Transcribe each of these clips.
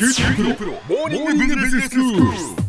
九州大学モーニングビジネススクール。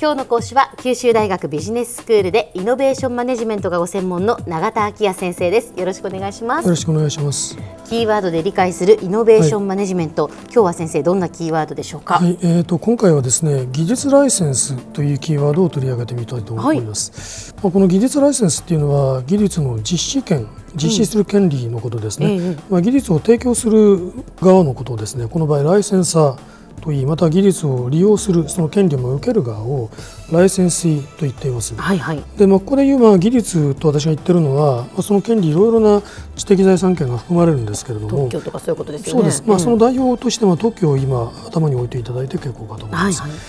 今日の講師は九州大学ビジネススクールでイノベーションマネジメントがご専門の永田晃也先生です。よろしくお願いします。よろしくお願いします。キーワードで理解するイノベーションマネジメント、今日は先生どんなキーワードでしょうか、はい、えー、と今回はですね技術ライセンスというキーワードを取り上げてみたいと思います。まあ、この技術ライセンスっていうのは技術の実施権実施する権利のことですね、ええまあ、技術を提供する側のことをですね。この場合ライセンサーといいまた技術を利用するその権利を受ける側をライセンスイと言っています。はいはい。でまあ、ここでいうまあ技術と私が言ってるのは、まあ、その権利いろいろな知的財産権が含まれるんですけれども特許とかそういうことですよね。そうです、まあ、ん。その代表としては特許を今頭に置いていただいて結構かと思います。はいはい。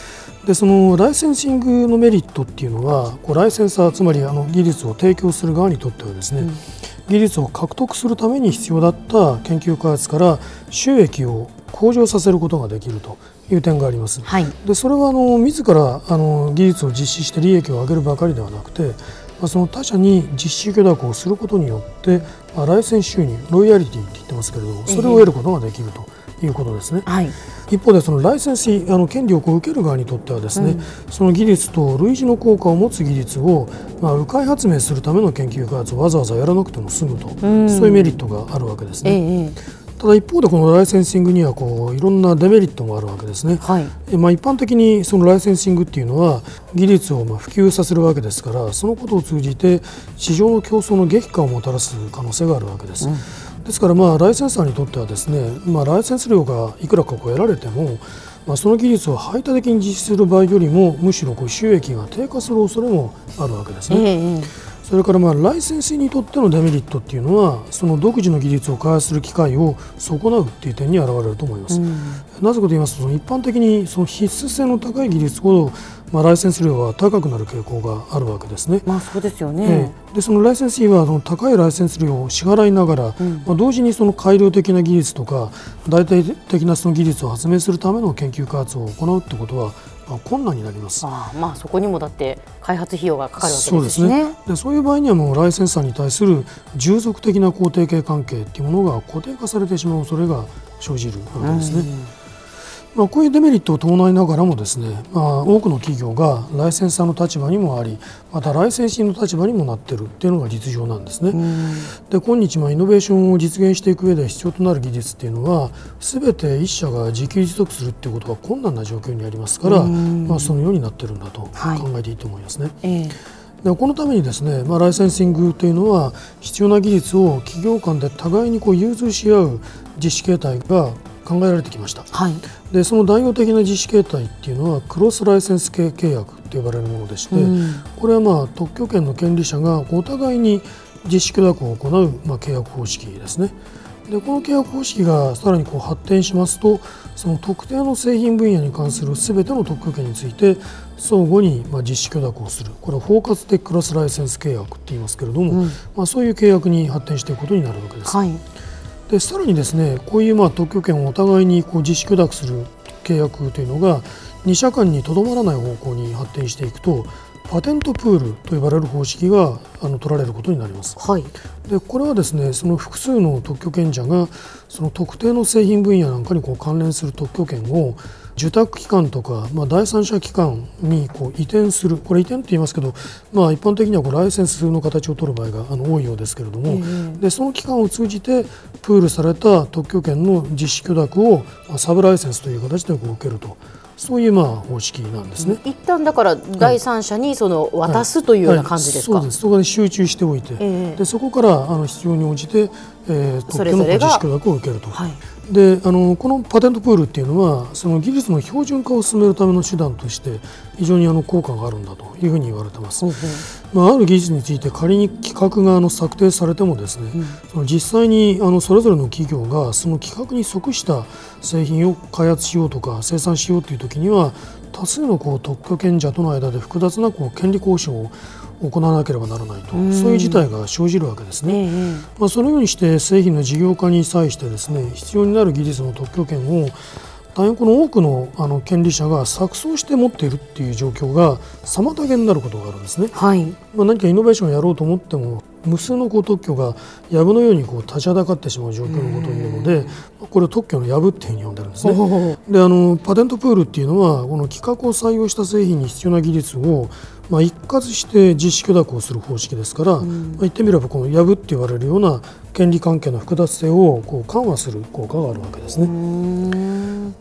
でそのライセンシングのメリットっていうのはこうライセンサーつまりあの技術を提供する側にとってはですね、技術を獲得するために必要だった研究開発から収益を向上させることができるという点があります。はい。でそれはあの自らあの技術を実施して利益を上げるばかりではなくて、まあ、その他社に実施許諾をすることによって、まあ、ライセンス収入ロイヤリティって言ってますけれどもそれを得ることができるということですね。はい。一方でそのライセンスあの権利を受ける側にとってはですね、その技術と類似の効果を持つ技術を、まあ、迂回発明するための研究開発をわざわざやらなくても済むと、ん。そういうメリットがあるわけですええね。ええただ一方でこのライセンシングにはこういろんなデメリットもあるわけですね。はいえまあ、一般的にそのライセンシングっていうのは技術をまあ普及させるわけですからそのことを通じて市場の競争の激化をもたらす可能性があるわけです。ですからまあライセンサーにとってはですね、まあ、ライセンス料がいくらかこう得られても、まあ、その技術を排他的に実施する場合よりもむしろこう収益が低下する恐れもあるわけですえね。えええそれからまあライセンスにとってのデメリットっていうのはその独自の技術を開発する機会を損なうっていう点に現れると思います。なぜかと言いますとその一般的にその必須性の高い技術ほど、まあ、ライセンス料は高くなる傾向があるわけですね。まあそうですよえね、えでそのライセンス費はその高いライセンス料を支払いながら、まあ、同時にその改良的な技術とか代替的なその技術を発明するための研究開発を行うってことは、まあ、困難になります。ああまあそこにもだって開発費用がかかるわけそうでしねですすねでそういう場合にはもうライセンサーに対する従属的な肯定系関係っていうものが固定化されてしまう恐れが生じるわけですね。まあ、こういうデメリットを伴いながらもですね、まあ、多くの企業がライセンサーの立場にもありまたライセンシングの立場にもなっているっていうのが実情なんですね。で今日まあイノベーションを実現していく上で必要となる技術っていうのは全て一社が自給自足するっていうことが困難な状況にありますから、まあ、そのようになってるんだと考はいえていいと思いますね。ええでこのためにですね、まあ、ライセンシングというのは必要な技術を企業間で互いにこう融通し合う実施形態が考えられてきました。はい。でその代表的な実施形態っていうのはクロスライセンス系契約と呼ばれるものでして、これはまあ特許権の権利者がお互いに実施許諾を行う、まあ、契約方式ですね。でこの契約方式がさらにこう発展しますとその特定の製品分野に関するすべての特許権について相互にまあ実施許諾をする。これは包括的クロスライセンス契約って言いますけれども、まあ、そういう契約に発展していくことになるわけです。はいでさらにですねこういうまあ特許権をお互いにこう自主許諾する契約というのが2社間にとどまらない方向に発展していくとパテントプールと呼ばれる方式があの取られることになります。はい。でこれはですねその複数の特許権者がその特定の製品分野なんかにこう関連する特許権を受託機関とか、まあ、第三者機関にこう移転する。これ移転って言いますけど、まあ、一般的にはこうライセンスの形を取る場合があの多いようですけれども、でその機関を通じてプールされた特許権の実施許諾を、まあ、サブライセンスという形でこう受けるとそういうまあ方式なんですね。一旦だから第三者にその渡すというような感じですか、はい。そうです。そこで集中しておいて、ええ。でそこからあの必要に応じて、えー、特許のそれぞれが実施許諾を受けると。はいであのこのパテントプールっていうのはその技術の標準化を進めるための手段として非常にあの効果があるんだというふうに言われてます。まあ、ある技術について仮に規格があの策定されてもですね、その実際にあのそれぞれの企業がその規格に即した製品を開発しようとか生産しようという時には多数のこう特許権者との間で複雑なこう権利交渉を行わなければならないと、そういう事態が生じるわけですね。ええまあ、そのようにして製品の事業化に際してですね必要になる技術の特許権を大変この多くのあの権利者が錯綜して持っているっていう状況が妨げになることがあるんですね。はいまあ、何かイノベーションをやろうと思っても無数のこう特許が藪のようにこう立ちはだかってしまう状況のことを言うのでこれを特許の藪っていうふうに呼んでるんですね。であのパテントプールっていうのはこの規格を採用した製品に必要な技術をまあ、一括して実施許諾をする方式ですから、うん、まあ、言ってみればこの藪って言われるような権利関係の複雑性をこう緩和する効果があるわけですね。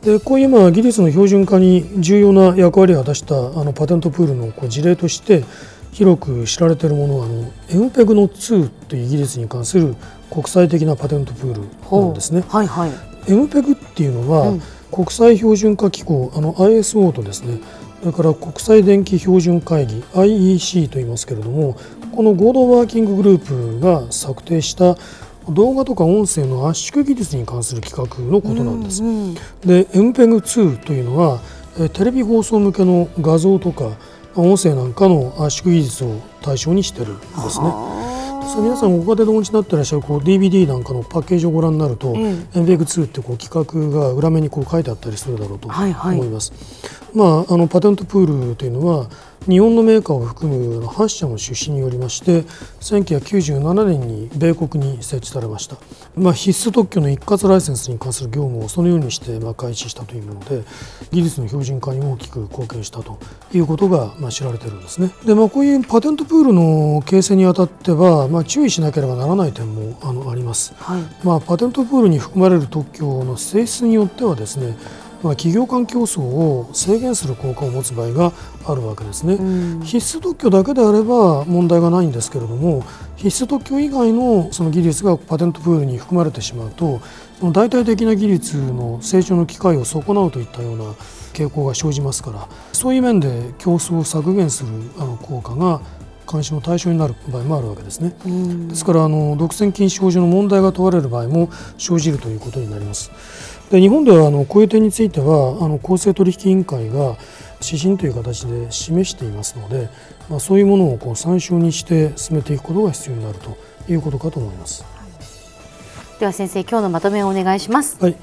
でこういうまあ技術の標準化に重要な役割を果たしたあのパテントプールのこう事例として広く知られているものはあの MPEG の2という技術に関する国際的なパテントプールなんですね。はいはい、MPEG っていうのは、うん、国際標準化機構あの ISO とですね。それから国際電気標準会議 IEC と言いますけれどもこの合同ワーキンググループが策定した動画とか音声の圧縮技術に関する企画のことなんです。うんうん、で MPEG2 というのはテレビ放送向けの画像とか音声なんかの圧縮技術を対象にしてるんですね。皆さんご家庭でお持ちになっていらっしゃるこう DVD なんかのパッケージをご覧になると、うん、MPEG2 ってこう企画が裏面にこう書いてあったりするだろうと思います。はいはい、まあ、あのパテントプールというのは日本のメーカーを含む8社の出資によりまして1997年に米国に設置されました、まあ、必須特許の一括ライセンスに関する業務をそのようにしてまあ開始したというもので技術の標準化に大きく貢献したということがまあ知られているんですね。で、まあ、こういうパテントプールの形成にあたっては、まあ、注意しなければならない点もあのあります、はい、まあ、パテントプールに含まれる特許の性質によってはですねまあ、企業間競争を制限する効果を持つ場合があるわけですね、うん、必須特許だけであれば問題がないんですけれども必須特許以外のその技術がパテントプールに含まれてしまうとその大体的な技術の成長の機会を損なうといったような傾向が生じますからそういう面で競争を削減するあの効果が監視の対象になる場合もあるわけですね。ですからあの独占禁止法上の問題が問われる場合も生じるということになります。で日本ではあのこういう点についてはあの公正取引委員会が指針という形で示していますので、まあ、そういうものをこう参照にして進めていくことが必要になるということかと思います。では先生今日のまとめをお願いします。はい、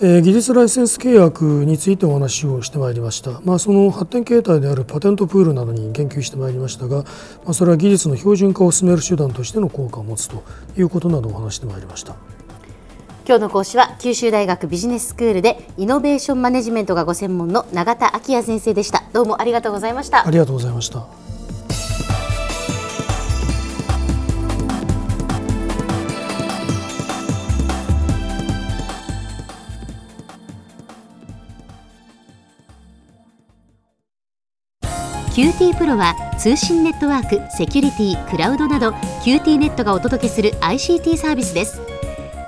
えー、技術ライセンス契約についてお話をしてまいりました。まあその発展形態であるパテントプールなどに言及してまいりましたが、まあそれは技術の標準化を進める手段としての効果を持つということなどをお話してまいりました。今日の講師は九州大学ビジネススクールでイノベーションマネジメントがご専門の永田昭也先生でした。どうもありがとうございました。ありがとうございました。QT プロは通信ネットワーク、セキュリティ、クラウドなど QT ネットがお届けする ICT サービスです